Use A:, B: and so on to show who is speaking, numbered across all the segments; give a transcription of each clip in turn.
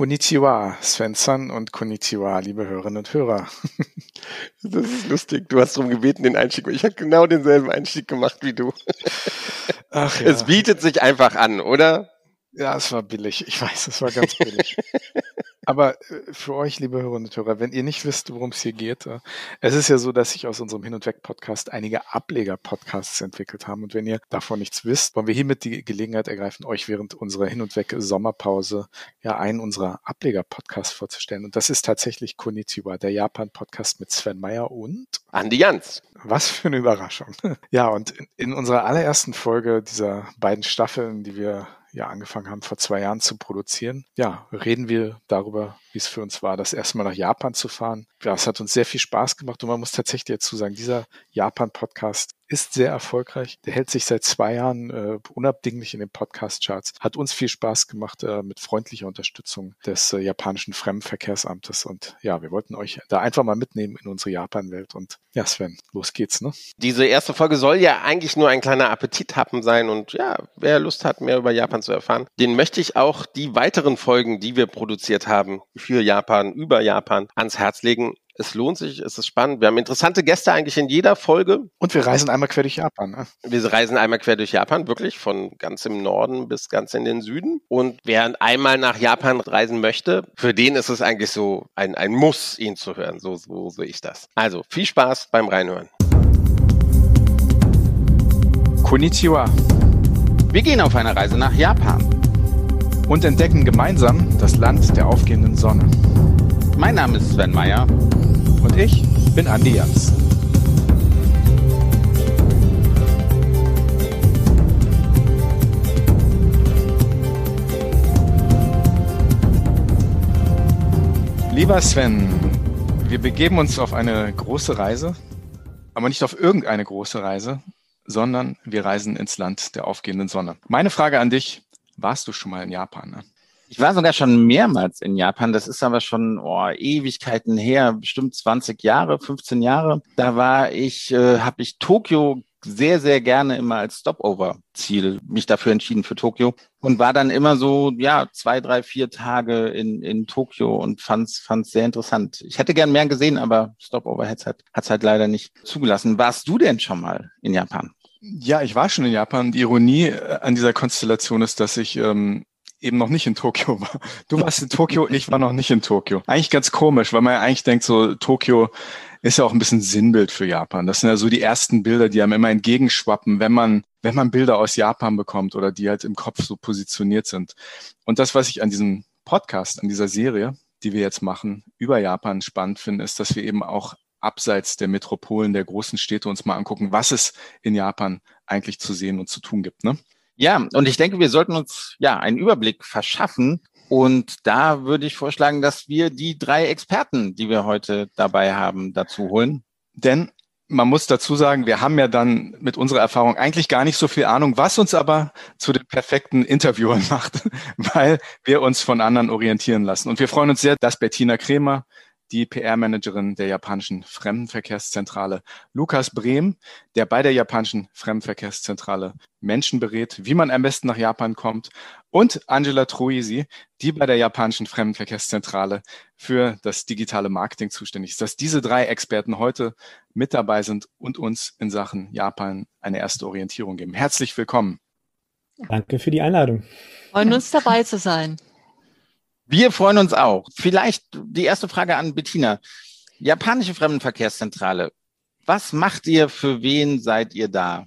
A: Konnichiwa, Sven-san und Konnichiwa, liebe Hörerinnen und Hörer.
B: Das ist lustig. Du hast darum gebeten, den Einstieg. Ich habe genau denselben Einstieg gemacht wie du. Ach ja. Es bietet sich einfach an, oder?
A: Ja, es war billig. Ich weiß, es war ganz billig. Aber äh, für euch, liebe Hörerinnen und Hörer, wenn ihr nicht wisst, worum es hier geht, äh, es ist ja so, dass sich aus unserem Hin- und Weg-Podcast einige Ableger-Podcasts entwickelt haben. Und wenn ihr davon nichts wisst, wollen wir hiermit die Gelegenheit ergreifen, euch während unserer Hin- und Weg-Sommerpause ja einen unserer Ableger-Podcasts vorzustellen. Und das ist tatsächlich Konnichiwa, der Japan-Podcast mit Sven Meyer und
B: Andi Jans.
A: Was für eine Überraschung. Ja, und in, in unserer allerersten Folge dieser beiden Staffeln, die wir ja angefangen haben, vor zwei Jahren zu produzieren. Ja, reden wir darüber, wie es für uns war, das erste Mal nach Japan zu fahren. Ja, es hat uns sehr viel Spaß gemacht und man muss tatsächlich dazu sagen, dieser Japan-Podcast ist sehr erfolgreich. Der hält sich seit zwei Jahren äh, unabdinglich in den Podcast-Charts. Hat uns viel Spaß gemacht äh, mit freundlicher Unterstützung des äh, japanischen Fremdenverkehrsamtes. Und ja, wir wollten euch da einfach mal mitnehmen in unsere Japan-Welt. Und ja, Sven, los geht's, ne?
B: Diese erste Folge soll ja eigentlich nur ein kleiner Appetithappen sein. Und ja, wer Lust hat, mehr über Japan zu erfahren, den möchte ich auch die weiteren Folgen, die wir produziert haben für Japan, über Japan, ans Herz legen. Es lohnt sich, es ist spannend. Wir haben interessante Gäste eigentlich in jeder Folge.
A: Und wir reisen einmal quer durch Japan. Ne?
B: Wir reisen einmal quer durch Japan, wirklich, von ganz im Norden bis ganz in den Süden. Und wer einmal nach Japan reisen möchte, für den ist es eigentlich so ein, ein Muss, ihn zu hören. So, so sehe ich das. Also viel Spaß beim Reinhören.
A: Konnichiwa.
B: Wir gehen auf eine Reise nach Japan.
A: Und entdecken gemeinsam das Land der aufgehenden Sonne.
B: Mein Name ist Sven Meyer.
A: Und ich bin Andi Jans. Lieber Sven, wir begeben uns auf eine große Reise, aber nicht auf irgendeine große Reise, sondern wir reisen ins Land der aufgehenden Sonne. Meine Frage an dich, warst du schon mal in Japan? Ne?
C: Ich war sogar schon mehrmals in Japan. Das ist aber schon oh, Ewigkeiten her, bestimmt 20 Jahre, 15 Jahre. Da war ich, äh, habe ich Tokio sehr, sehr gerne immer als Stopover-Ziel mich dafür entschieden für Tokio und war dann immer so, ja, zwei, drei, vier Tage in, in Tokio und fand's, fand's sehr interessant. Ich hätte gern mehr gesehen, aber Stopover hat's halt, hat's halt leider nicht zugelassen. Warst du denn schon mal in Japan?
A: Ja, ich war schon in Japan. Die Ironie äh, an dieser Konstellation ist, dass ich ähm, eben noch nicht in Tokio war. Du warst in Tokio, ich war noch nicht in Tokio. Eigentlich ganz komisch, weil man ja eigentlich denkt, so Tokio ist ja auch ein bisschen Sinnbild für Japan. Das sind ja so die ersten Bilder, die einem immer entgegenschwappen, wenn man, wenn man Bilder aus Japan bekommt oder die halt im Kopf so positioniert sind. Und das, was ich an diesem Podcast, an dieser Serie, die wir jetzt machen, über Japan spannend finde, ist, dass wir eben auch abseits der Metropolen, der großen Städte uns mal angucken, was es in Japan eigentlich zu sehen und zu tun gibt. Ne?
C: Ja, und ich denke, wir sollten uns ja einen Überblick verschaffen. Und da würde ich vorschlagen, dass wir die drei Experten, die wir heute dabei haben, dazu holen.
A: Denn man muss dazu sagen, wir haben ja dann mit unserer Erfahrung eigentlich gar nicht so viel Ahnung, was uns aber zu den perfekten Interviewern macht, weil wir uns von anderen orientieren lassen. Und wir freuen uns sehr, dass Bettina Kremer, die PR-Managerin der japanischen Fremdenverkehrszentrale, Lukas Brehm, der bei der japanischen Fremdenverkehrszentrale Menschen berät, wie man am besten nach Japan kommt, und Angela Troisi, die bei der japanischen Fremdenverkehrszentrale für das digitale Marketing zuständig ist, dass diese drei Experten heute mit dabei sind und uns in Sachen Japan eine erste Orientierung geben. Herzlich willkommen.
D: Danke für die Einladung.
E: Freuen uns dabei zu sein.
C: Wir freuen uns auch. Vielleicht die erste Frage an Bettina. Japanische Fremdenverkehrszentrale. Was macht ihr? Für wen seid ihr da?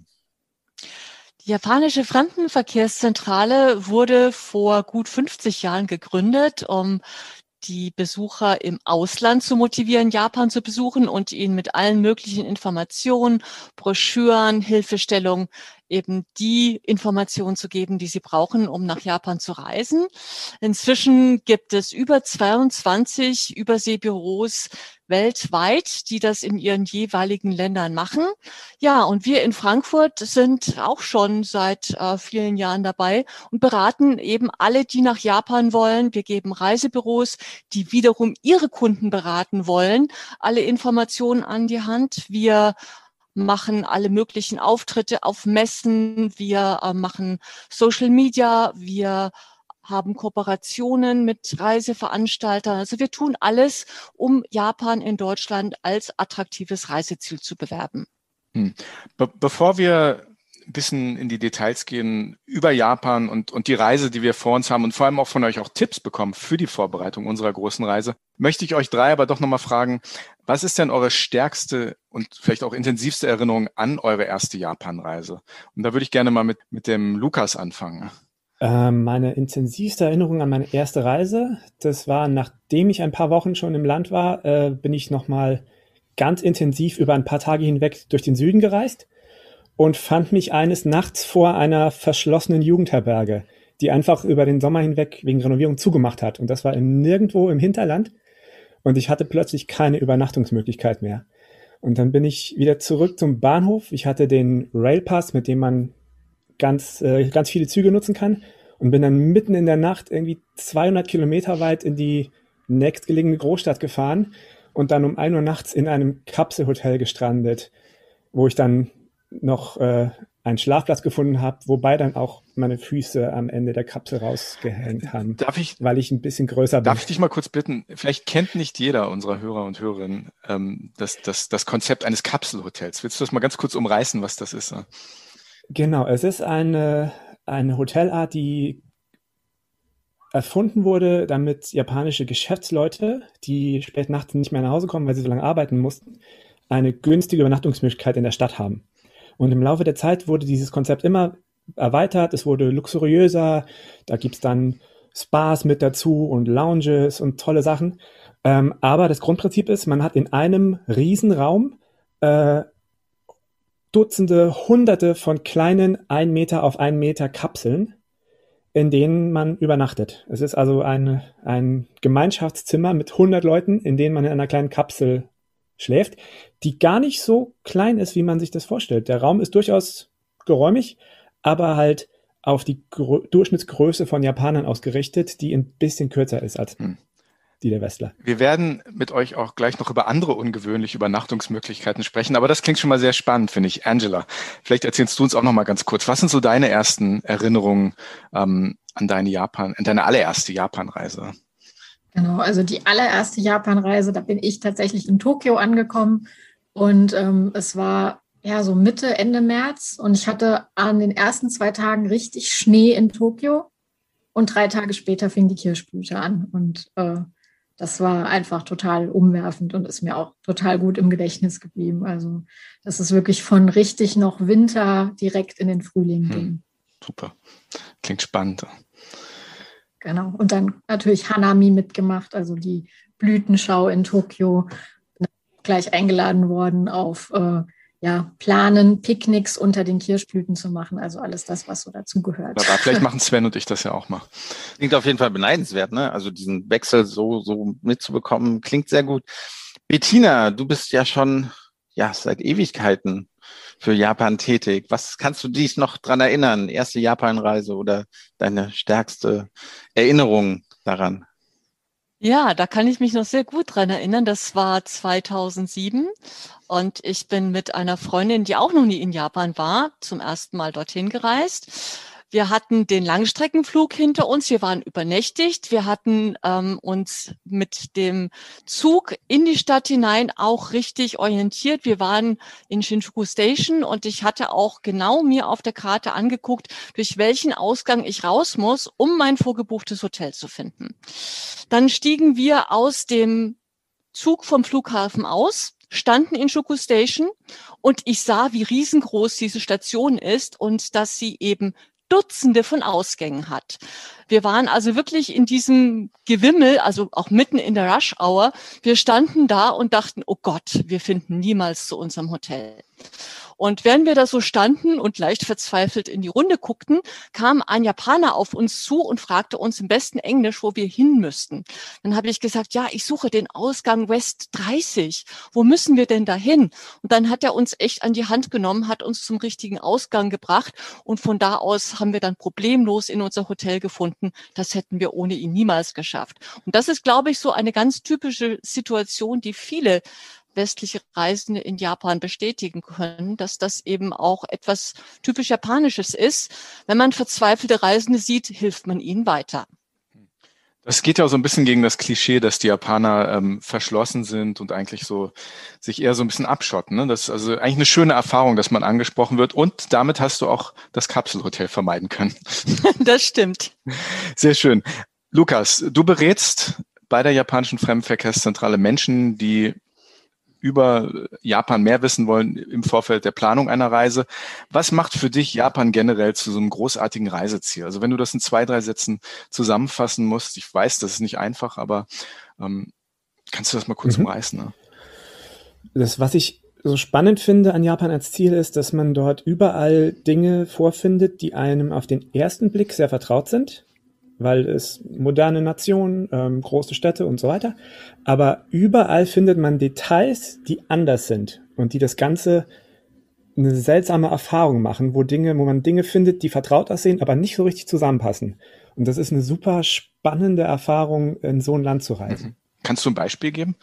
E: Die japanische Fremdenverkehrszentrale wurde vor gut 50 Jahren gegründet, um die Besucher im Ausland zu motivieren, Japan zu besuchen und ihnen mit allen möglichen Informationen, Broschüren, Hilfestellungen eben die Informationen zu geben, die sie brauchen, um nach Japan zu reisen. Inzwischen gibt es über 22 Überseebüros weltweit, die das in ihren jeweiligen Ländern machen. Ja, und wir in Frankfurt sind auch schon seit äh, vielen Jahren dabei und beraten eben alle, die nach Japan wollen. Wir geben Reisebüros, die wiederum ihre Kunden beraten wollen, alle Informationen an die Hand. Wir machen alle möglichen Auftritte auf Messen, wir äh, machen Social Media, wir haben Kooperationen mit Reiseveranstaltern. Also wir tun alles, um Japan in Deutschland als attraktives Reiseziel zu bewerben.
A: Hm. Be bevor wir ein bisschen in die Details gehen über Japan und, und die Reise, die wir vor uns haben und vor allem auch von euch auch Tipps bekommen für die Vorbereitung unserer großen Reise, möchte ich euch drei aber doch nochmal fragen, was ist denn eure stärkste und vielleicht auch intensivste Erinnerung an eure erste Japan-Reise? Und da würde ich gerne mal mit, mit dem Lukas anfangen.
D: Ähm, meine intensivste Erinnerung an meine erste Reise, das war, nachdem ich ein paar Wochen schon im Land war, äh, bin ich nochmal ganz intensiv über ein paar Tage hinweg durch den Süden gereist und fand mich eines Nachts vor einer verschlossenen Jugendherberge, die einfach über den Sommer hinweg wegen Renovierung zugemacht hat. Und das war nirgendwo im Hinterland. Und ich hatte plötzlich keine Übernachtungsmöglichkeit mehr. Und dann bin ich wieder zurück zum Bahnhof. Ich hatte den Railpass, mit dem man ganz, äh, ganz viele Züge nutzen kann. Und bin dann mitten in der Nacht irgendwie 200 Kilometer weit in die nächstgelegene Großstadt gefahren und dann um ein Uhr nachts in einem Kapselhotel gestrandet, wo ich dann noch äh, einen Schlafplatz gefunden habe, wobei dann auch meine Füße am Ende der Kapsel rausgehängt haben.
A: Darf ich,
D: weil ich ein bisschen größer bin.
A: Darf ich dich mal kurz bitten? Vielleicht kennt nicht jeder unserer Hörer und Hörerinnen ähm, das, das, das Konzept eines Kapselhotels. Willst du das mal ganz kurz umreißen, was das ist?
D: Genau, es ist eine, eine Hotelart, die erfunden wurde, damit japanische Geschäftsleute, die spät nachts nicht mehr nach Hause kommen, weil sie so lange arbeiten mussten, eine günstige Übernachtungsmöglichkeit in der Stadt haben. Und im Laufe der Zeit wurde dieses Konzept immer erweitert, es wurde luxuriöser, da gibt's dann Spas mit dazu und Lounges und tolle Sachen. Ähm, aber das Grundprinzip ist, man hat in einem Riesenraum äh, Dutzende, Hunderte von kleinen ein Meter auf ein Meter Kapseln, in denen man übernachtet. Es ist also ein, ein Gemeinschaftszimmer mit 100 Leuten, in denen man in einer kleinen Kapsel schläft, die gar nicht so klein ist, wie man sich das vorstellt. Der Raum ist durchaus geräumig, aber halt auf die Gro Durchschnittsgröße von Japanern ausgerichtet, die ein bisschen kürzer ist als hm. die der Westler.
A: Wir werden mit euch auch gleich noch über andere ungewöhnliche Übernachtungsmöglichkeiten sprechen, aber das klingt schon mal sehr spannend, finde ich. Angela, vielleicht erzählst du uns auch noch mal ganz kurz, was sind so deine ersten Erinnerungen ähm, an deine Japan, an deine allererste Japanreise?
F: Genau, also die allererste Japanreise, da bin ich tatsächlich in Tokio angekommen und ähm, es war ja so Mitte, Ende März und ich hatte an den ersten zwei Tagen richtig Schnee in Tokio und drei Tage später fing die Kirschblüte an und äh, das war einfach total umwerfend und ist mir auch total gut im Gedächtnis geblieben. Also das ist wirklich von richtig noch Winter direkt in den Frühling hm, ging.
A: Super, klingt spannend.
F: Genau. Und dann natürlich Hanami mitgemacht, also die Blütenschau in Tokio. Gleich eingeladen worden auf äh, ja, planen, Picknicks unter den Kirschblüten zu machen. Also alles das, was so dazugehört.
A: Aber vielleicht machen Sven und ich das ja auch mal.
C: Klingt auf jeden Fall beneidenswert, ne? Also diesen Wechsel so, so mitzubekommen, klingt sehr gut. Bettina, du bist ja schon ja seit Ewigkeiten für Japan tätig. Was kannst du dich noch dran erinnern? Erste Japanreise oder deine stärkste Erinnerung daran?
E: Ja, da kann ich mich noch sehr gut dran erinnern. Das war 2007 und ich bin mit einer Freundin, die auch noch nie in Japan war, zum ersten Mal dorthin gereist. Wir hatten den Langstreckenflug hinter uns. Wir waren übernächtigt. Wir hatten ähm, uns mit dem Zug in die Stadt hinein auch richtig orientiert. Wir waren in Shinjuku Station und ich hatte auch genau mir auf der Karte angeguckt, durch welchen Ausgang ich raus muss, um mein vorgebuchtes Hotel zu finden. Dann stiegen wir aus dem Zug vom Flughafen aus standen in Shuku Station und ich sah, wie riesengroß diese Station ist und dass sie eben Dutzende von Ausgängen hat. Wir waren also wirklich in diesem Gewimmel, also auch mitten in der Rush Hour. Wir standen da und dachten, oh Gott, wir finden niemals zu unserem Hotel. Und während wir da so standen und leicht verzweifelt in die Runde guckten, kam ein Japaner auf uns zu und fragte uns im besten Englisch, wo wir hin müssten. Dann habe ich gesagt, ja, ich suche den Ausgang West 30. Wo müssen wir denn da hin? Und dann hat er uns echt an die Hand genommen, hat uns zum richtigen Ausgang gebracht und von da aus haben wir dann problemlos in unser Hotel gefunden. Das hätten wir ohne ihn niemals geschafft. Und das ist, glaube ich, so eine ganz typische Situation, die viele westliche Reisende in Japan bestätigen können, dass das eben auch etwas typisch Japanisches ist. Wenn man verzweifelte Reisende sieht, hilft man ihnen weiter.
A: Das geht ja auch so ein bisschen gegen das Klischee, dass die Japaner ähm, verschlossen sind und eigentlich so sich eher so ein bisschen abschotten. Ne? Das ist also eigentlich eine schöne Erfahrung, dass man angesprochen wird und damit hast du auch das Kapselhotel vermeiden können.
E: Das stimmt.
A: Sehr schön. Lukas, du berätst bei der japanischen Fremdenverkehrszentrale Menschen, die über Japan mehr wissen wollen im Vorfeld der Planung einer Reise. Was macht für dich Japan generell zu so einem großartigen Reiseziel? Also wenn du das in zwei, drei Sätzen zusammenfassen musst, ich weiß, das ist nicht einfach, aber ähm, kannst du das mal kurz mhm. umreißen? Ne?
D: Das, was ich so spannend finde an Japan als Ziel ist, dass man dort überall Dinge vorfindet, die einem auf den ersten Blick sehr vertraut sind weil es moderne Nationen, ähm, große Städte und so weiter. Aber überall findet man Details, die anders sind und die das Ganze eine seltsame Erfahrung machen, wo Dinge, wo man Dinge findet, die vertraut aussehen, aber nicht so richtig zusammenpassen. Und das ist eine super spannende Erfahrung, in so ein Land zu reisen. Mhm.
A: Kannst du ein Beispiel geben?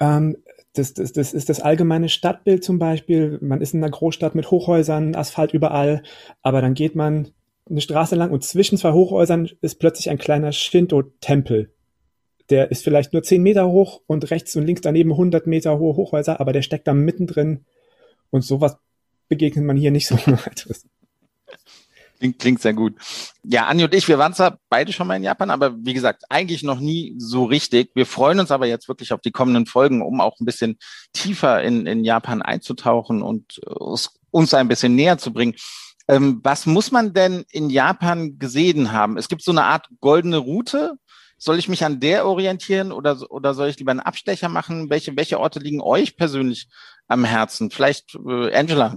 D: Ähm, das, das, das ist das allgemeine Stadtbild zum Beispiel. Man ist in einer Großstadt mit Hochhäusern, Asphalt überall, aber dann geht man eine Straße lang und zwischen zwei Hochhäusern ist plötzlich ein kleiner Shinto-Tempel. Der ist vielleicht nur zehn Meter hoch und rechts und links daneben 100 Meter hohe Hochhäuser, aber der steckt da mittendrin und sowas begegnet man hier nicht so weiteres.
C: Klingt, klingt sehr gut. Ja, Anni und ich, wir waren zwar beide schon mal in Japan, aber wie gesagt, eigentlich noch nie so richtig. Wir freuen uns aber jetzt wirklich auf die kommenden Folgen, um auch ein bisschen tiefer in, in Japan einzutauchen und uns ein bisschen näher zu bringen. Ähm, was muss man denn in Japan gesehen haben? Es gibt so eine Art goldene Route. Soll ich mich an der orientieren oder, oder soll ich lieber einen Abstecher machen? Welche, welche Orte liegen euch persönlich am Herzen? Vielleicht äh, Angela.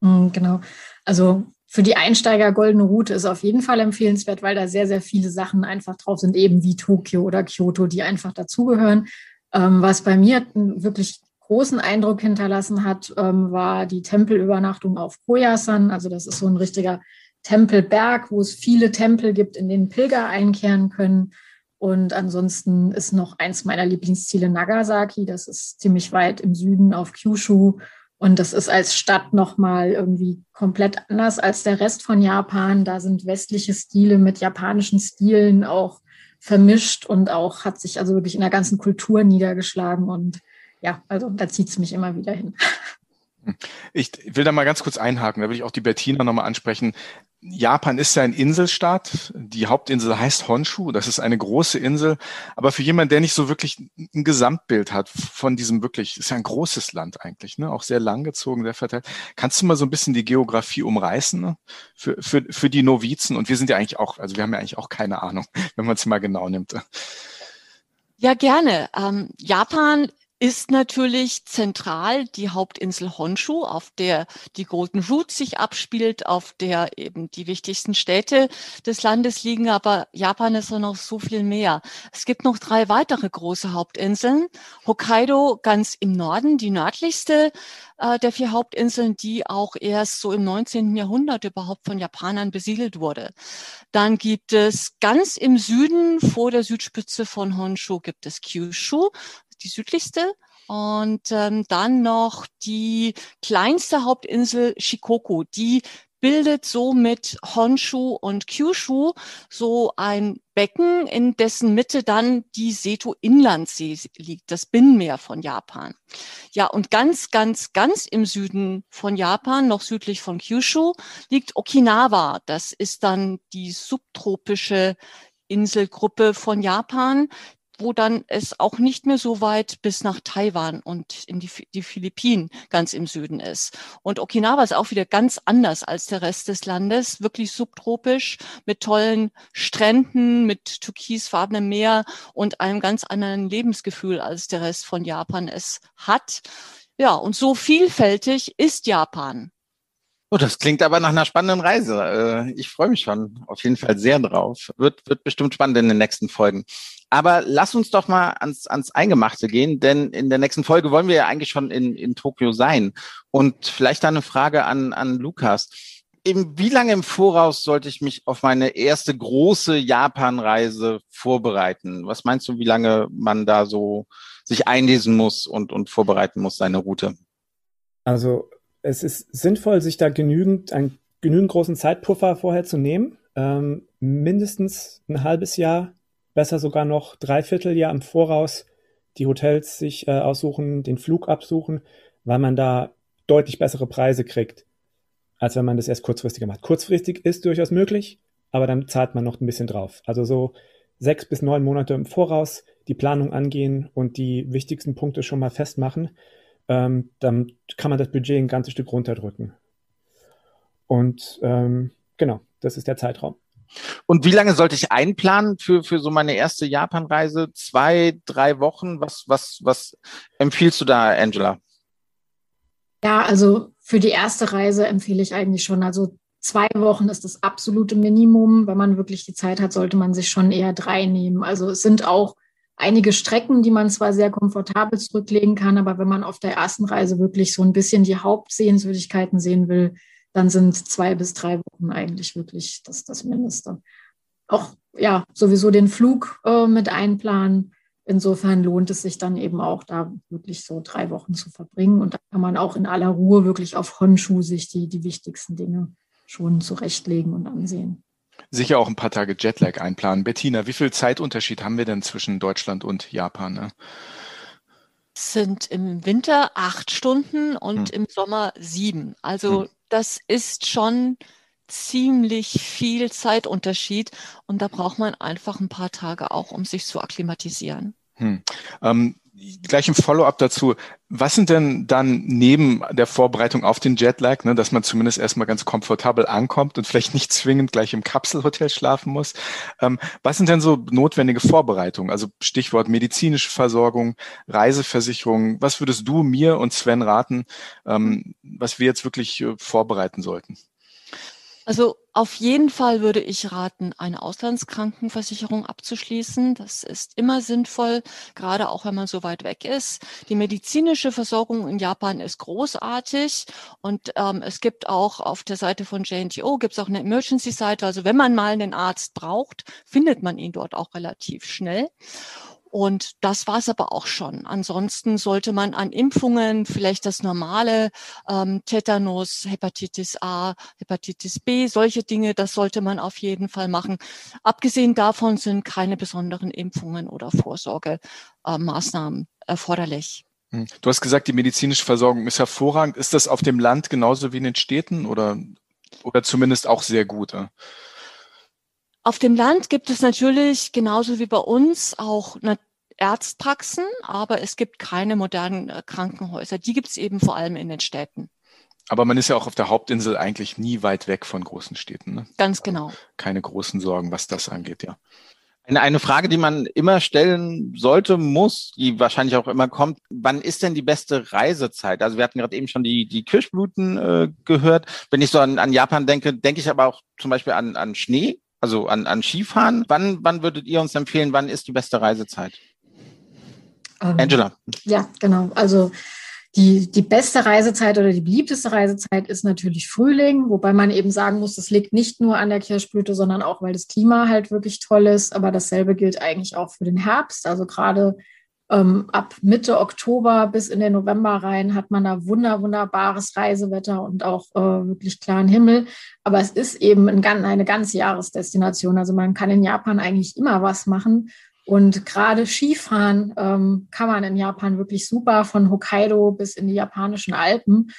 F: Mm, genau. Also für die Einsteiger goldene Route ist auf jeden Fall empfehlenswert, weil da sehr, sehr viele Sachen einfach drauf sind, eben wie Tokio oder Kyoto, die einfach dazugehören. Ähm, was bei mir wirklich großen Eindruck hinterlassen hat, ähm, war die Tempelübernachtung auf Koyasan. Also das ist so ein richtiger Tempelberg, wo es viele Tempel gibt, in denen Pilger einkehren können. Und ansonsten ist noch eins meiner Lieblingsziele Nagasaki. Das ist ziemlich weit im Süden auf Kyushu. Und das ist als Stadt nochmal irgendwie komplett anders als der Rest von Japan. Da sind westliche Stile mit japanischen Stilen auch vermischt und auch hat sich also wirklich in der ganzen Kultur niedergeschlagen. Und ja, also da zieht es mich immer wieder hin.
A: Ich will da mal ganz kurz einhaken, da will ich auch die Bettina nochmal ansprechen. Japan ist ja ein Inselstaat. Die Hauptinsel heißt Honshu. Das ist eine große Insel. Aber für jemanden, der nicht so wirklich ein Gesamtbild hat von diesem wirklich, ist ja ein großes Land eigentlich, ne? auch sehr langgezogen, sehr verteilt. Kannst du mal so ein bisschen die Geografie umreißen ne? für, für, für die Novizen? Und wir sind ja eigentlich auch, also wir haben ja eigentlich auch keine Ahnung, wenn man es mal genau nimmt.
E: Ja, gerne. Ähm, Japan ist natürlich zentral die Hauptinsel Honshu, auf der die Golden Route sich abspielt, auf der eben die wichtigsten Städte des Landes liegen. Aber Japan ist ja noch so viel mehr. Es gibt noch drei weitere große Hauptinseln. Hokkaido ganz im Norden, die nördlichste äh, der vier Hauptinseln, die auch erst so im 19. Jahrhundert überhaupt von Japanern besiedelt wurde. Dann gibt es ganz im Süden vor der Südspitze von Honshu gibt es Kyushu, die südlichste. Und ähm, dann noch die kleinste Hauptinsel Shikoku, die bildet so mit Honshu und Kyushu so ein Becken, in dessen Mitte dann die Seto-Inlandsee liegt, das Binnenmeer von Japan. Ja, und ganz, ganz, ganz im Süden von Japan, noch südlich von Kyushu, liegt Okinawa. Das ist dann die subtropische Inselgruppe von Japan, wo dann es auch nicht mehr so weit bis nach Taiwan und in die, die Philippinen ganz im Süden ist. Und Okinawa ist auch wieder ganz anders als der Rest des Landes, wirklich subtropisch mit tollen Stränden, mit türkisfarbenem Meer und einem ganz anderen Lebensgefühl, als der Rest von Japan es hat. Ja, und so vielfältig ist Japan.
C: Oh, das klingt aber nach einer spannenden Reise. Äh, ich freue mich schon auf jeden Fall sehr drauf. Wird, wird bestimmt spannend in den nächsten Folgen. Aber lass uns doch mal ans, ans Eingemachte gehen, denn in der nächsten Folge wollen wir ja eigentlich schon in, in Tokio sein. Und vielleicht da eine Frage an, an Lukas. im, wie lange im Voraus sollte ich mich auf meine erste große Japan-Reise vorbereiten? Was meinst du, wie lange man da so sich einlesen muss und, und vorbereiten muss, seine Route?
D: Also es ist sinnvoll, sich da genügend, einen genügend großen Zeitpuffer vorher zu nehmen. Ähm, mindestens ein halbes Jahr, besser sogar noch dreiviertel Jahr im Voraus die Hotels sich äh, aussuchen, den Flug absuchen, weil man da deutlich bessere Preise kriegt, als wenn man das erst kurzfristiger macht. Kurzfristig ist durchaus möglich, aber dann zahlt man noch ein bisschen drauf. Also so sechs bis neun Monate im Voraus die Planung angehen und die wichtigsten Punkte schon mal festmachen, ähm, dann kann man das Budget ein ganzes Stück runterdrücken. Und ähm, genau, das ist der Zeitraum.
C: Und wie lange sollte ich einplanen für, für so meine erste Japanreise? Zwei, drei Wochen? Was, was, was empfiehlst du da, Angela?
F: Ja, also für die erste Reise empfehle ich eigentlich schon. Also zwei Wochen ist das absolute Minimum. Wenn man wirklich die Zeit hat, sollte man sich schon eher drei nehmen. Also es sind auch einige Strecken, die man zwar sehr komfortabel zurücklegen kann, aber wenn man auf der ersten Reise wirklich so ein bisschen die Hauptsehenswürdigkeiten sehen will, dann sind zwei bis drei Wochen eigentlich wirklich das, das Mindeste. Auch ja, sowieso den Flug äh, mit einplanen. Insofern lohnt es sich dann eben auch, da wirklich so drei Wochen zu verbringen. Und da kann man auch in aller Ruhe wirklich auf Honshu sich die, die wichtigsten Dinge schon zurechtlegen und ansehen.
A: Sicher auch ein paar Tage Jetlag einplanen. Bettina, wie viel Zeitunterschied haben wir denn zwischen Deutschland und Japan? Ne?
E: Sind im Winter acht Stunden und hm. im Sommer sieben. Also hm. Das ist schon ziemlich viel Zeitunterschied und da braucht man einfach ein paar Tage auch, um sich zu akklimatisieren.
A: Hm. Ähm, gleich im Follow-up dazu. Was sind denn dann neben der Vorbereitung auf den Jetlag, ne, dass man zumindest erstmal ganz komfortabel ankommt und vielleicht nicht zwingend gleich im Kapselhotel schlafen muss? Ähm, was sind denn so notwendige Vorbereitungen? Also Stichwort medizinische Versorgung, Reiseversicherung. Was würdest du mir und Sven raten, ähm, was wir jetzt wirklich äh, vorbereiten sollten?
E: Also auf jeden Fall würde ich raten, eine Auslandskrankenversicherung abzuschließen. Das ist immer sinnvoll, gerade auch wenn man so weit weg ist. Die medizinische Versorgung in Japan ist großartig und ähm, es gibt auch auf der Seite von JNTO gibt es auch eine Emergency-Seite. Also wenn man mal einen Arzt braucht, findet man ihn dort auch relativ schnell. Und das war es aber auch schon. Ansonsten sollte man an Impfungen vielleicht das normale ähm, Tetanus, Hepatitis A, Hepatitis B, solche Dinge, das sollte man auf jeden Fall machen. Abgesehen davon sind keine besonderen Impfungen oder Vorsorgemaßnahmen erforderlich.
A: Hm. Du hast gesagt, die medizinische Versorgung ist hervorragend. Ist das auf dem Land genauso wie in den Städten oder, oder zumindest auch sehr gut? Äh?
E: Auf dem Land gibt es natürlich genauso wie bei uns auch Arztpraxen, aber es gibt keine modernen äh, Krankenhäuser. Die gibt es eben vor allem in den Städten.
A: Aber man ist ja auch auf der Hauptinsel eigentlich nie weit weg von großen Städten. Ne?
E: Ganz genau.
A: Keine großen Sorgen, was das angeht, ja.
C: Eine, eine Frage, die man immer stellen sollte, muss, die wahrscheinlich auch immer kommt, wann ist denn die beste Reisezeit? Also wir hatten gerade eben schon die, die Kirschblüten äh, gehört. Wenn ich so an, an Japan denke, denke ich aber auch zum Beispiel an, an Schnee also an, an Skifahren. Wann, wann würdet ihr uns empfehlen, wann ist die beste Reisezeit?
F: Ähm, Angela. Ja, genau. Also die, die beste Reisezeit oder die beliebteste Reisezeit ist natürlich Frühling, wobei man eben sagen muss, das liegt nicht nur an der Kirschblüte, sondern auch, weil das Klima halt wirklich toll ist. Aber dasselbe gilt eigentlich auch für den Herbst. Also gerade ähm, ab Mitte Oktober bis in den November rein hat man da wunder, wunderbares Reisewetter und auch äh, wirklich klaren Himmel. Aber es ist eben ein, eine ganze Jahresdestination. Also man kann in Japan eigentlich immer was machen. Und gerade Skifahren ähm, kann man in Japan wirklich super von Hokkaido bis in die japanischen Alpen.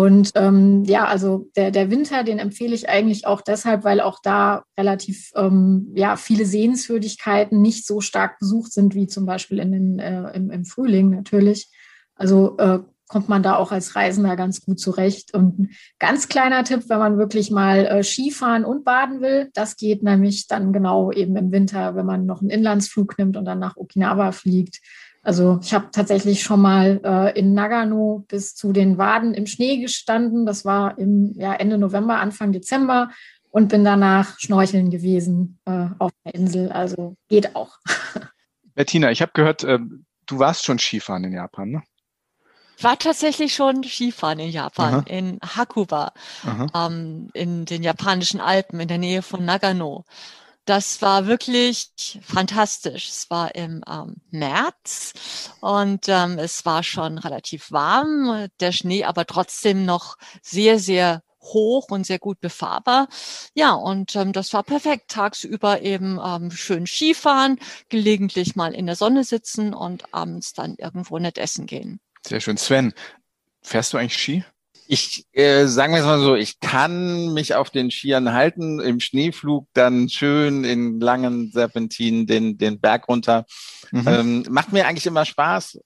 F: Und ähm, ja, also der, der Winter, den empfehle ich eigentlich auch deshalb, weil auch da relativ ähm, ja, viele Sehenswürdigkeiten nicht so stark besucht sind wie zum Beispiel in den, äh, im, im Frühling natürlich. Also äh, kommt man da auch als Reisender ganz gut zurecht. Und ein ganz kleiner Tipp, wenn man wirklich mal äh, Skifahren und baden will, das geht nämlich dann genau eben im Winter, wenn man noch einen Inlandsflug nimmt und dann nach Okinawa fliegt also ich habe tatsächlich schon mal äh, in Nagano bis zu den Waden im Schnee gestanden. Das war im ja, Ende November, Anfang Dezember und bin danach schnorcheln gewesen äh, auf der Insel. Also geht auch.
A: Bettina, ich habe gehört, äh, du warst schon Skifahren in Japan, ne?
E: war tatsächlich schon Skifahren in Japan, Aha. in Hakuba, ähm, in den japanischen Alpen in der Nähe von Nagano. Das war wirklich fantastisch. Es war im ähm, März und ähm, es war schon relativ warm, der Schnee aber trotzdem noch sehr, sehr hoch und sehr gut befahrbar. Ja, und ähm, das war perfekt. Tagsüber eben ähm, schön Skifahren, gelegentlich mal in der Sonne sitzen und abends dann irgendwo nett essen gehen.
A: Sehr schön. Sven, fährst du eigentlich Ski?
C: Ich äh, sagen wir es mal so, ich kann mich auf den Skiern halten, im Schneeflug dann schön in langen Serpentinen den, den Berg runter. Mhm. Ähm, macht mir eigentlich immer Spaß.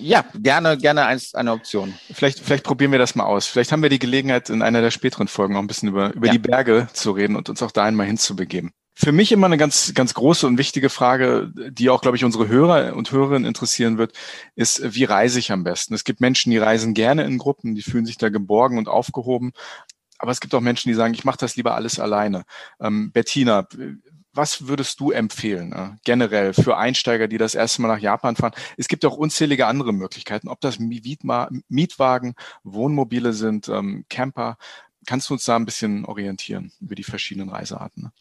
C: Ja, gerne, gerne als eine Option.
A: Vielleicht, vielleicht probieren wir das mal aus. Vielleicht haben wir die Gelegenheit, in einer der späteren Folgen auch ein bisschen über, über ja. die Berge zu reden und uns auch da einmal hinzubegeben. Für mich immer eine ganz, ganz große und wichtige Frage, die auch, glaube ich, unsere Hörer und Hörerinnen interessieren wird, ist, wie reise ich am besten? Es gibt Menschen, die reisen gerne in Gruppen, die fühlen sich da geborgen und aufgehoben. Aber es gibt auch Menschen, die sagen, ich mache das lieber alles alleine. Ähm, Bettina, was würdest du empfehlen, äh, generell für Einsteiger, die das erste Mal nach Japan fahren? Es gibt auch unzählige andere Möglichkeiten, ob das Mietwagen, Wohnmobile sind, ähm, Camper. Kannst du uns da ein bisschen orientieren über die verschiedenen Reisearten? Ne?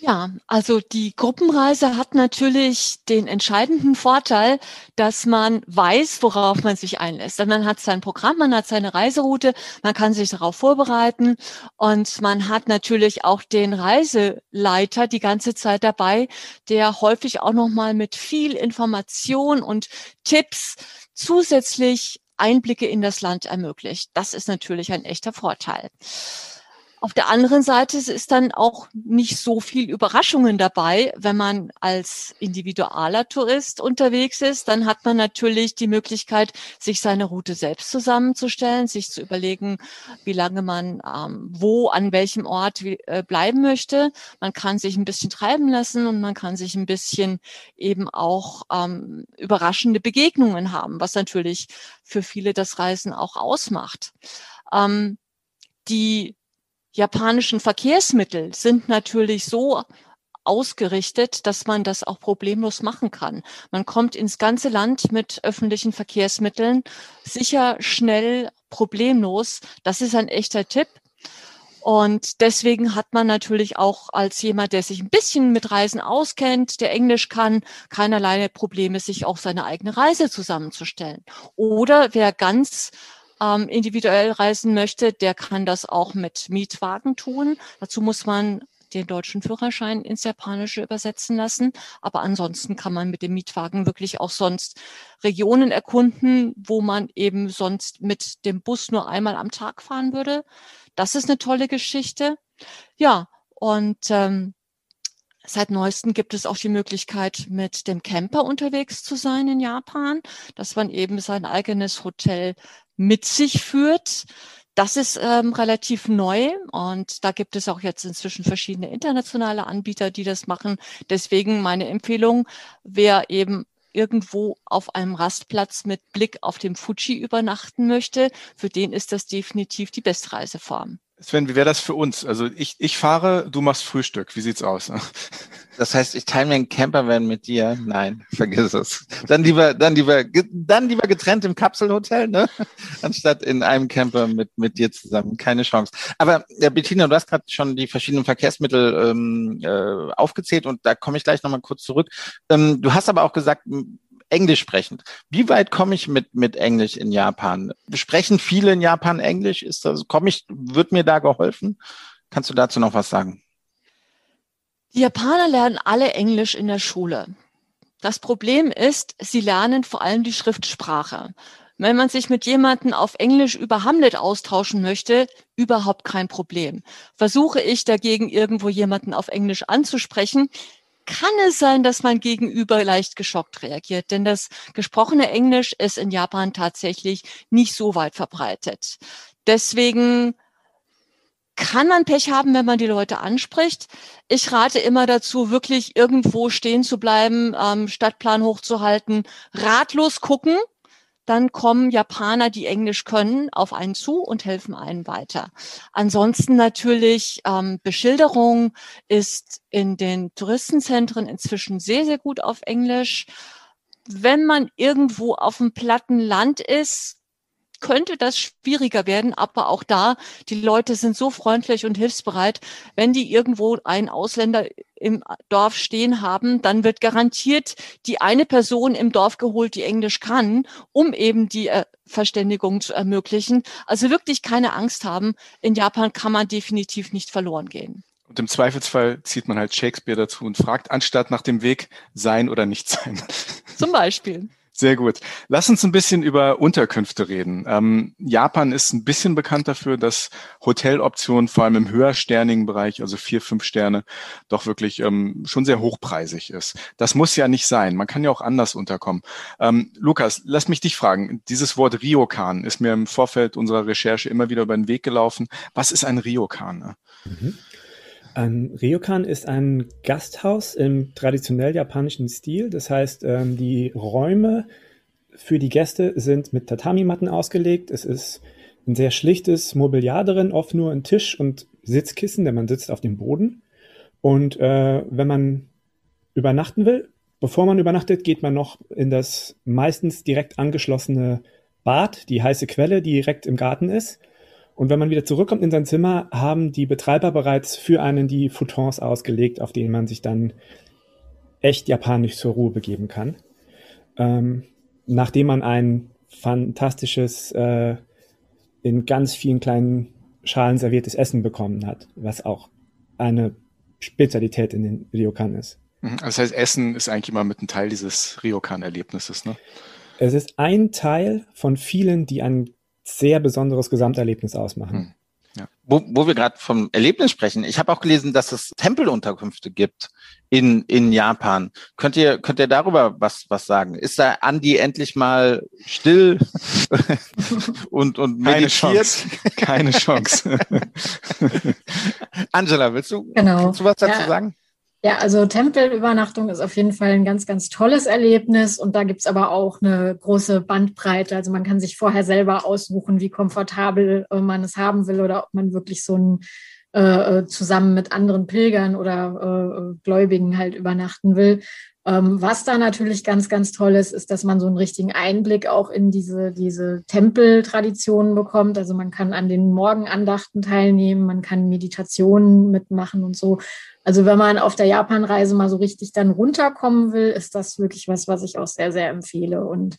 E: Ja, also die Gruppenreise hat natürlich den entscheidenden Vorteil, dass man weiß, worauf man sich einlässt. Man hat sein Programm, man hat seine Reiseroute, man kann sich darauf vorbereiten und man hat natürlich auch den Reiseleiter die ganze Zeit dabei, der häufig auch noch mal mit viel Information und Tipps zusätzlich Einblicke in das Land ermöglicht. Das ist natürlich ein echter Vorteil. Auf der anderen Seite ist dann auch nicht so viel Überraschungen dabei, wenn man als individualer Tourist unterwegs ist. Dann hat man natürlich die Möglichkeit, sich seine Route selbst zusammenzustellen, sich zu überlegen, wie lange man ähm, wo, an welchem Ort äh, bleiben möchte. Man kann sich ein bisschen treiben lassen und man kann sich ein bisschen eben auch ähm, überraschende Begegnungen haben, was natürlich für viele das Reisen auch ausmacht. Ähm, die japanischen Verkehrsmittel sind natürlich so ausgerichtet, dass man das auch problemlos machen kann. Man kommt ins ganze Land mit öffentlichen Verkehrsmitteln sicher, schnell, problemlos. Das ist ein echter Tipp. Und deswegen hat man natürlich auch als jemand, der sich ein bisschen mit Reisen auskennt, der Englisch kann, keinerlei Probleme, sich auch seine eigene Reise zusammenzustellen. Oder wer ganz ähm, individuell reisen möchte, der kann das auch mit Mietwagen tun. Dazu muss man den deutschen Führerschein ins Japanische übersetzen lassen. Aber ansonsten kann man mit dem Mietwagen wirklich auch sonst Regionen erkunden, wo man eben sonst mit dem Bus nur einmal am Tag fahren würde. Das ist eine tolle Geschichte. Ja, und ähm, Seit neuestem gibt es auch die Möglichkeit, mit dem Camper unterwegs zu sein in Japan, dass man eben sein eigenes Hotel mit sich führt. Das ist ähm, relativ neu und da gibt es auch jetzt inzwischen verschiedene internationale Anbieter, die das machen. Deswegen meine Empfehlung, wer eben irgendwo auf einem Rastplatz mit Blick auf dem Fuji übernachten möchte, für den ist das definitiv die beste Reiseform.
A: Sven, wie wäre das für uns? Also ich, ich fahre, du machst Frühstück. Wie sieht's aus?
C: Das heißt, ich teile mir einen Campervan mit dir? Nein, vergiss es. Dann lieber, dann lieber, dann lieber getrennt im Kapselhotel, ne? Anstatt in einem Camper mit, mit dir zusammen. Keine Chance. Aber ja, Bettina, du hast gerade schon die verschiedenen Verkehrsmittel ähm, äh, aufgezählt und da komme ich gleich nochmal kurz zurück. Ähm, du hast aber auch gesagt, Englisch sprechend. Wie weit komme ich mit, mit Englisch in Japan? Sprechen viele in Japan Englisch? Ist das, komme ich, wird mir da geholfen? Kannst du dazu noch was sagen?
E: Die Japaner lernen alle Englisch in der Schule. Das Problem ist, sie lernen vor allem die Schriftsprache. Wenn man sich mit jemandem auf Englisch über Hamlet austauschen möchte, überhaupt kein Problem. Versuche ich dagegen irgendwo jemanden auf Englisch anzusprechen, kann es sein, dass man gegenüber leicht geschockt reagiert, denn das gesprochene Englisch ist in Japan tatsächlich nicht so weit verbreitet. Deswegen kann man Pech haben, wenn man die Leute anspricht. Ich rate immer dazu, wirklich irgendwo stehen zu bleiben, ähm, Stadtplan hochzuhalten, ratlos gucken dann kommen Japaner, die Englisch können, auf einen zu und helfen einen weiter. Ansonsten natürlich ähm, Beschilderung ist in den Touristenzentren inzwischen sehr, sehr gut auf Englisch. Wenn man irgendwo auf dem platten Land ist, könnte das schwieriger werden, aber auch da, die Leute sind so freundlich und hilfsbereit. Wenn die irgendwo einen Ausländer im Dorf stehen haben, dann wird garantiert die eine Person im Dorf geholt, die Englisch kann, um eben die äh, Verständigung zu ermöglichen. Also wirklich keine Angst haben. In Japan kann man definitiv nicht verloren gehen.
A: Und im Zweifelsfall zieht man halt Shakespeare dazu und fragt, anstatt nach dem Weg sein oder nicht sein.
E: Zum Beispiel.
A: Sehr gut. Lass uns ein bisschen über Unterkünfte reden. Ähm, Japan ist ein bisschen bekannt dafür, dass Hoteloptionen vor allem im höhersternigen Bereich, also vier, fünf Sterne, doch wirklich ähm, schon sehr hochpreisig ist. Das muss ja nicht sein. Man kann ja auch anders unterkommen. Ähm, Lukas, lass mich dich fragen. Dieses Wort Ryokan ist mir im Vorfeld unserer Recherche immer wieder über den Weg gelaufen. Was ist ein Ryokan?
D: Mhm. Ein Ryokan ist ein Gasthaus im traditionell japanischen Stil. Das heißt, ähm, die Räume für die Gäste sind mit Tatami-Matten ausgelegt. Es ist ein sehr schlichtes Mobiliar drin, oft nur ein Tisch und Sitzkissen, denn man sitzt auf dem Boden. Und äh, wenn man übernachten will, bevor man übernachtet, geht man noch in das meistens direkt angeschlossene Bad, die heiße Quelle, die direkt im Garten ist. Und wenn man wieder zurückkommt in sein Zimmer, haben die Betreiber bereits für einen die Futons ausgelegt, auf denen man sich dann echt japanisch zur Ruhe begeben kann. Ähm, nachdem man ein fantastisches, äh, in ganz vielen kleinen Schalen serviertes Essen bekommen hat, was auch eine Spezialität in den Ryokan ist.
A: Mhm. Das heißt, Essen ist eigentlich immer mit ein Teil dieses Ryokan-Erlebnisses, ne?
D: Es ist ein Teil von vielen, die einen sehr besonderes Gesamterlebnis ausmachen. Hm.
C: Ja. Wo, wo wir gerade vom Erlebnis sprechen, ich habe auch gelesen, dass es Tempelunterkünfte gibt in, in Japan. Könnt ihr, könnt ihr darüber was, was sagen? Ist da Andi endlich mal still und, und meditiert?
A: Keine Chance. Keine
C: Chance. Angela, willst du,
F: genau.
C: kannst du was dazu ja. sagen?
F: Ja, also Tempelübernachtung ist auf jeden Fall ein ganz, ganz tolles Erlebnis und da gibt's aber auch eine große Bandbreite. Also man kann sich vorher selber aussuchen, wie komfortabel äh, man es haben will oder ob man wirklich so ein äh, äh zusammen mit anderen Pilgern oder äh, Gläubigen halt übernachten will. Ähm, was da natürlich ganz, ganz toll ist, ist, dass man so einen richtigen Einblick auch in diese, diese Tempeltraditionen bekommt. Also man kann an den Morgenandachten teilnehmen, man kann Meditationen mitmachen und so. Also wenn man auf der Japanreise mal so richtig dann runterkommen will, ist das wirklich was, was ich auch sehr, sehr empfehle. Und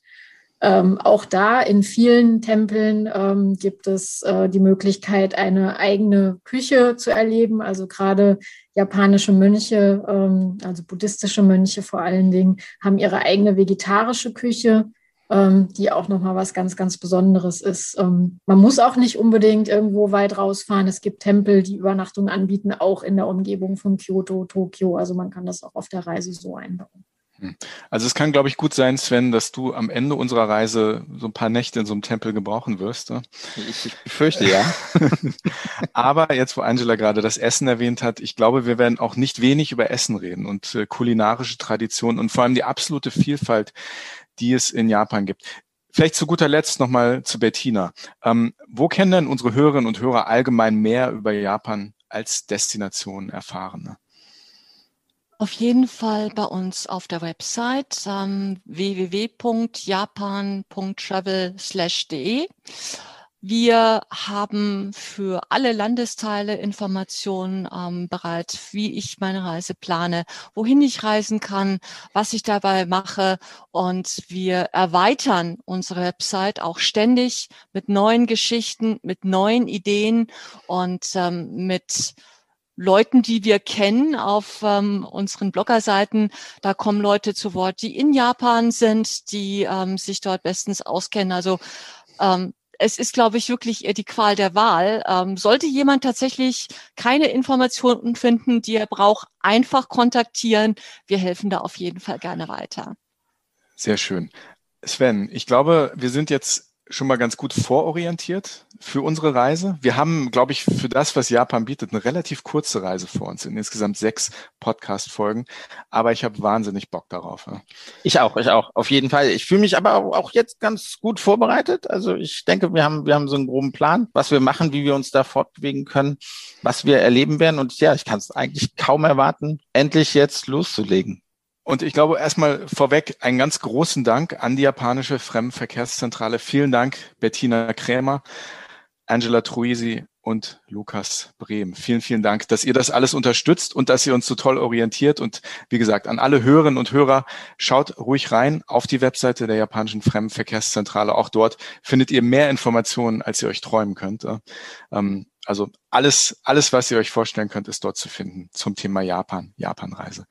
F: ähm, auch da in vielen Tempeln ähm, gibt es äh, die Möglichkeit, eine eigene Küche zu erleben. Also gerade japanische Mönche, ähm, also buddhistische Mönche vor allen Dingen, haben ihre eigene vegetarische Küche, ähm, die auch nochmal was ganz, ganz Besonderes ist. Ähm, man muss auch nicht unbedingt irgendwo weit rausfahren. Es gibt Tempel, die Übernachtung anbieten, auch in der Umgebung von Kyoto, Tokio. Also man kann das auch auf der Reise so einbauen.
A: Hm. Also es kann, glaube ich, gut sein, Sven, dass du am Ende unserer Reise so ein paar Nächte in so einem Tempel gebrauchen wirst. Ne?
C: Ich, ich fürchte ja.
A: Aber jetzt, wo Angela gerade das Essen erwähnt hat, ich glaube, wir werden auch nicht wenig über Essen reden und äh, kulinarische Traditionen und vor allem die absolute Vielfalt, die es in Japan gibt. Vielleicht zu guter Letzt nochmal zu Bettina. Ähm, wo können denn unsere Hörerinnen und Hörer allgemein mehr über Japan als Destination erfahren? Ne?
E: Auf jeden Fall bei uns auf der Website ähm, www.japan.travel/de. Wir haben für alle Landesteile Informationen ähm, bereit, wie ich meine Reise plane, wohin ich reisen kann, was ich dabei mache. Und wir erweitern unsere Website auch ständig mit neuen Geschichten, mit neuen Ideen und ähm, mit Leuten, die wir kennen auf ähm, unseren Bloggerseiten. Da kommen Leute zu Wort, die in Japan sind, die ähm, sich dort bestens auskennen. Also ähm, es ist, glaube ich, wirklich die Qual der Wahl. Ähm, sollte jemand tatsächlich keine Informationen finden, die er braucht, einfach kontaktieren. Wir helfen da auf jeden Fall gerne weiter.
A: Sehr schön. Sven, ich glaube, wir sind jetzt schon mal ganz gut vororientiert für unsere Reise. Wir haben, glaube ich, für das, was Japan bietet, eine relativ kurze Reise vor uns in insgesamt sechs Podcast-Folgen. Aber ich habe wahnsinnig Bock darauf. Ja.
C: Ich auch, ich auch, auf jeden Fall. Ich fühle mich aber auch jetzt ganz gut vorbereitet. Also ich denke, wir haben, wir haben so einen groben Plan, was wir machen, wie wir uns da fortbewegen können, was wir erleben werden. Und ja, ich kann es eigentlich kaum erwarten, endlich jetzt loszulegen.
A: Und ich glaube erstmal vorweg einen ganz großen Dank an die japanische Fremdenverkehrszentrale. Vielen Dank, Bettina Krämer, Angela Truisi und Lukas Brehm. Vielen, vielen Dank, dass ihr das alles unterstützt und dass ihr uns so toll orientiert. Und wie gesagt, an alle Hörerinnen und Hörer, schaut ruhig rein auf die Webseite der japanischen Fremdenverkehrszentrale. Auch dort findet ihr mehr Informationen, als ihr euch träumen könnt. Ähm, also alles, alles, was ihr euch vorstellen könnt, ist dort zu finden zum Thema Japan, Japanreise.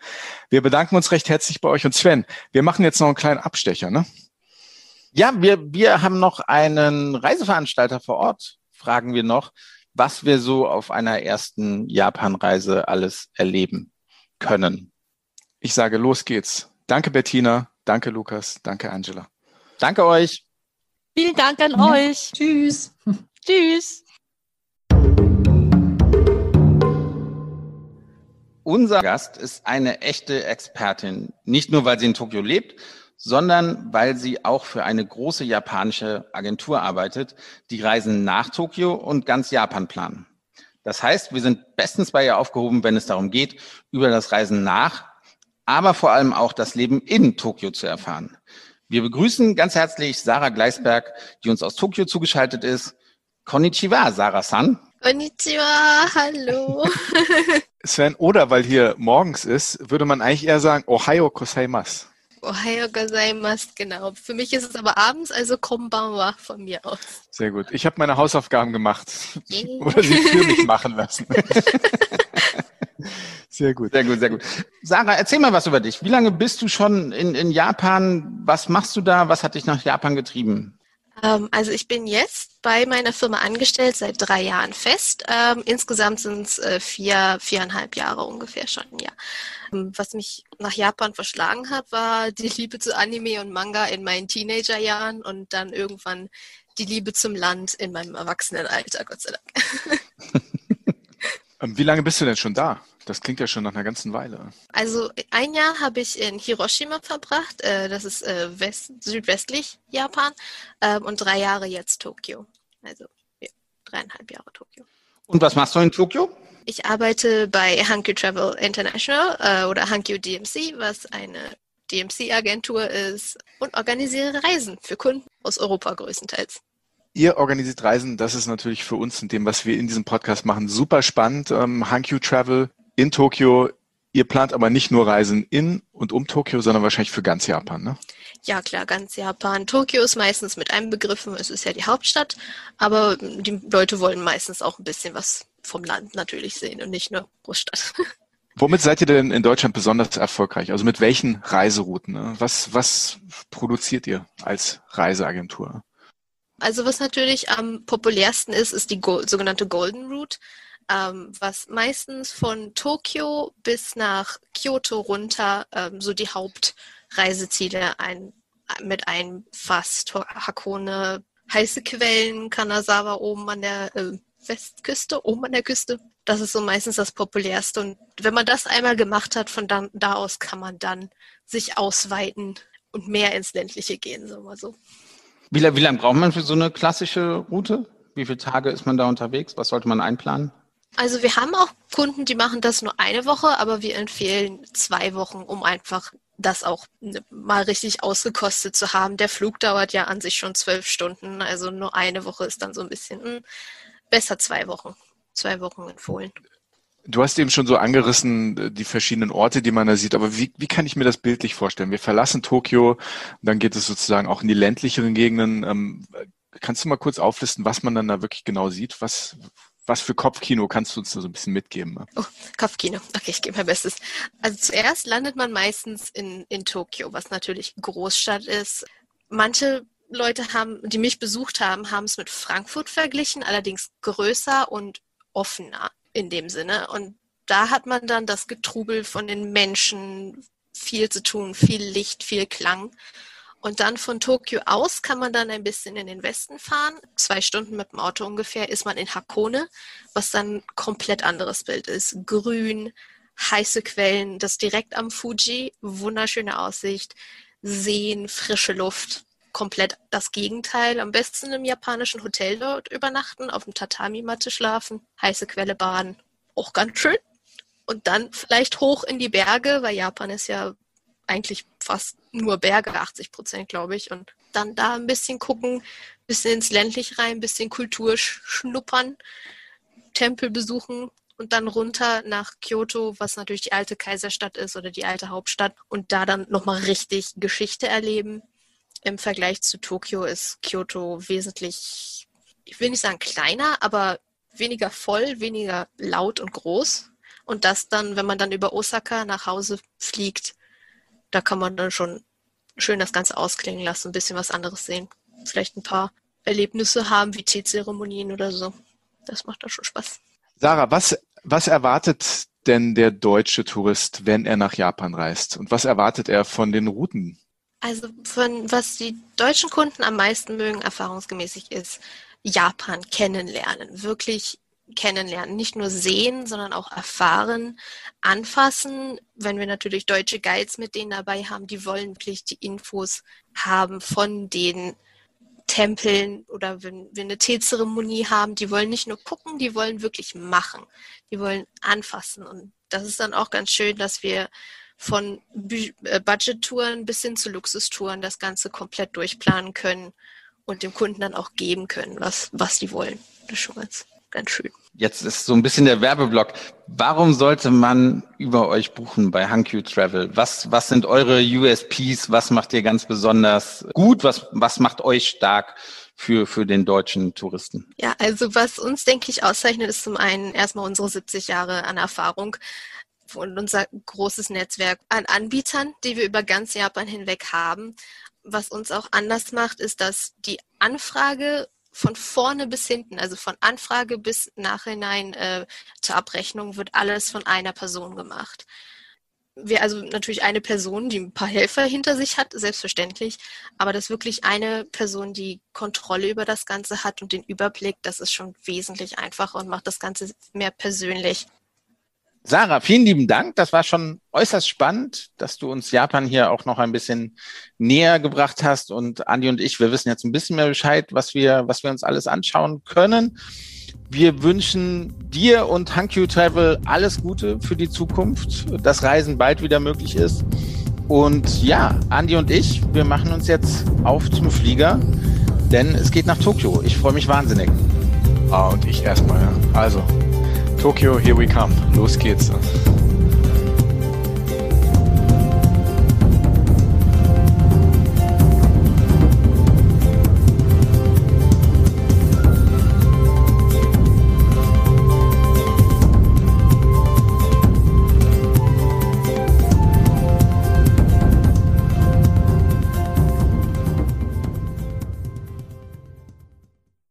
A: Wir bedanken uns recht herzlich bei euch. Und Sven, wir machen jetzt noch einen kleinen Abstecher, ne?
C: Ja, wir, wir haben noch einen Reiseveranstalter vor Ort, fragen wir noch was wir so auf einer ersten Japanreise alles erleben können.
A: Ich sage, los geht's. Danke, Bettina. Danke, Lukas. Danke, Angela.
C: Danke euch.
E: Vielen Dank an ja. euch.
F: Tschüss.
E: Tschüss.
C: Unser Gast ist eine echte Expertin. Nicht nur, weil sie in Tokio lebt, sondern weil sie auch für eine große japanische Agentur arbeitet, die Reisen nach Tokio und ganz Japan planen. Das heißt, wir sind bestens bei ihr aufgehoben, wenn es darum geht, über das Reisen nach, aber vor allem auch das Leben in Tokio zu erfahren. Wir begrüßen ganz herzlich Sarah Gleisberg, die uns aus Tokio zugeschaltet ist. Konnichiwa, Sarah-san.
G: Konnichiwa, hallo.
A: Sven, oder weil hier morgens ist, würde man eigentlich eher sagen, Ohayo gozaimasu.
G: Ohayo gozaimasu, genau. Für mich ist es aber abends, also konbanwa von mir aus.
A: Sehr gut. Ich habe meine Hausaufgaben gemacht. Yeah. Oder sie für mich machen lassen.
C: Sehr gut. Sehr gut, sehr gut. Sarah, erzähl mal was über dich. Wie lange bist du schon in, in Japan? Was machst du da? Was hat dich nach Japan getrieben?
G: Ähm, also ich bin jetzt bei meiner Firma angestellt, seit drei Jahren fest. Ähm, insgesamt sind es äh, vier, viereinhalb Jahre ungefähr schon, ja. Ähm, was mich nach Japan verschlagen hat, war die Liebe zu Anime und Manga in meinen Teenagerjahren und dann irgendwann die Liebe zum Land in meinem Erwachsenenalter, Gott sei Dank.
A: Wie lange bist du denn schon da? Das klingt ja schon nach einer ganzen Weile.
G: Also ein Jahr habe ich in Hiroshima verbracht, äh, das ist äh, west, südwestlich Japan, ähm, und drei Jahre jetzt Tokio. Also ja, dreieinhalb Jahre Tokio.
C: Und was machst du in Tokio?
G: Ich arbeite bei Hankyu Travel International äh, oder Hankyu DMC, was eine DMC-Agentur ist, und organisiere Reisen für Kunden aus Europa größtenteils.
A: Ihr organisiert Reisen, das ist natürlich für uns in dem, was wir in diesem Podcast machen, super spannend. Ähm, Hankyu Travel in Tokio. Ihr plant aber nicht nur Reisen in und um Tokio, sondern wahrscheinlich für ganz Japan, ne?
G: Ja, klar, ganz Japan. Tokio ist meistens mit einbegriffen, es ist ja die Hauptstadt, aber die Leute wollen meistens auch ein bisschen was vom Land natürlich sehen und nicht nur Großstadt.
A: Womit seid ihr denn in Deutschland besonders erfolgreich? Also mit welchen Reiserouten? Ne? Was, was produziert ihr als Reiseagentur?
G: Also was natürlich am populärsten ist, ist die Go sogenannte Golden Route, ähm, was meistens von Tokio bis nach Kyoto runter ähm, so die Hauptreiseziele ein, mit einfasst. Hakone, heiße Quellen, Kanazawa oben an der äh, Westküste, oben an der Küste. Das ist so meistens das populärste. Und wenn man das einmal gemacht hat, von dann, da aus kann man dann sich ausweiten und mehr ins ländliche gehen, sagen wir so.
C: Wie, wie lange braucht man für so eine klassische Route? Wie viele Tage ist man da unterwegs? Was sollte man einplanen?
G: Also wir haben auch Kunden, die machen das nur eine Woche, aber wir empfehlen zwei Wochen, um einfach das auch mal richtig ausgekostet zu haben. Der Flug dauert ja an sich schon zwölf Stunden, also nur eine Woche ist dann so ein bisschen mh, hm, besser zwei Wochen. Zwei Wochen empfohlen.
A: Du hast eben schon so angerissen, äh, die verschiedenen Orte, die man da sieht. Aber wie, wie kann ich mir das bildlich vorstellen? Wir verlassen Tokio, dann geht es sozusagen auch in die ländlicheren Gegenden. Ähm, kannst du mal kurz auflisten, was man dann da wirklich genau sieht? Was, was für Kopfkino kannst du uns da so ein bisschen mitgeben? Ne?
G: Oh, Kopfkino. Okay, ich gebe mein Bestes. Also zuerst landet man meistens in, in Tokio, was natürlich Großstadt ist. Manche Leute haben, die mich besucht haben, haben es mit Frankfurt verglichen, allerdings größer und offener in dem Sinne. Und da hat man dann das Getrubel von den Menschen, viel zu tun, viel Licht, viel Klang. Und dann von Tokio aus kann man dann ein bisschen in den Westen fahren. Zwei Stunden mit dem Auto ungefähr ist man in Hakone, was dann komplett anderes Bild ist. Grün, heiße Quellen, das direkt am Fuji, wunderschöne Aussicht, Seen, frische Luft. Komplett das Gegenteil. Am besten im japanischen Hotel dort übernachten, auf dem Tatami-Matte schlafen, heiße Quelle baden. Auch ganz schön. Und dann vielleicht hoch in die Berge, weil Japan ist ja eigentlich fast nur Berge, 80 Prozent, glaube ich. Und dann da ein bisschen gucken, bisschen ins ländlich rein, bisschen Kultur schnuppern, Tempel besuchen und dann runter nach Kyoto, was natürlich die alte Kaiserstadt ist oder die alte Hauptstadt und da dann nochmal richtig Geschichte erleben. Im Vergleich zu Tokio ist Kyoto wesentlich, ich will nicht sagen kleiner, aber weniger voll, weniger laut und groß. Und das dann, wenn man dann über Osaka nach Hause fliegt, da kann man dann schon schön das Ganze ausklingen lassen, ein bisschen was anderes sehen. Vielleicht ein paar Erlebnisse haben, wie Teezeremonien oder so. Das macht dann schon Spaß.
A: Sarah, was, was erwartet denn der deutsche Tourist, wenn er nach Japan reist? Und was erwartet er von den Routen?
G: Also von was die deutschen Kunden am meisten mögen, erfahrungsgemäßig ist Japan kennenlernen, wirklich kennenlernen, nicht nur sehen, sondern auch erfahren, anfassen. Wenn wir natürlich deutsche Guides mit denen dabei haben, die wollen wirklich die Infos haben von den Tempeln oder wenn wir eine Teezeremonie haben, die wollen nicht nur gucken, die wollen wirklich machen. Die wollen anfassen. Und das ist dann auch ganz schön, dass wir von äh, Budget-Touren bis hin zu Luxustouren das Ganze komplett durchplanen können und dem Kunden dann auch geben können, was, was die wollen. Das ist schon ganz, ganz schön.
C: Jetzt ist so ein bisschen der Werbeblock. Warum sollte man über euch buchen bei HanQ Travel? Was, was sind eure USPs? Was macht ihr ganz besonders gut? Was, was macht euch stark für, für den deutschen Touristen?
G: Ja, also was uns, denke ich, auszeichnet, ist zum einen erstmal unsere 70 Jahre an Erfahrung und unser großes Netzwerk an Anbietern, die wir über ganz Japan hinweg haben. Was uns auch anders macht, ist, dass die Anfrage von vorne bis hinten, also von Anfrage bis nachhinein äh, zur Abrechnung, wird alles von einer Person gemacht. Wir also natürlich eine Person, die ein paar Helfer hinter sich hat, selbstverständlich, aber dass wirklich eine Person die Kontrolle über das Ganze hat und den Überblick, das ist schon wesentlich einfacher und macht das Ganze mehr persönlich.
C: Sarah, vielen lieben Dank. Das war schon äußerst spannend, dass du uns Japan hier auch noch ein bisschen näher gebracht hast. Und Andi und ich, wir wissen jetzt ein bisschen mehr Bescheid, was wir, was wir uns alles anschauen können. Wir wünschen dir und Hankyu Travel alles Gute für die Zukunft, dass Reisen bald wieder möglich ist. Und ja, Andi und ich, wir machen uns jetzt auf zum Flieger, denn es geht nach Tokio. Ich freue mich wahnsinnig.
A: Ah, und ich erstmal, ja. Also, Tokio, here we come. Los geht's.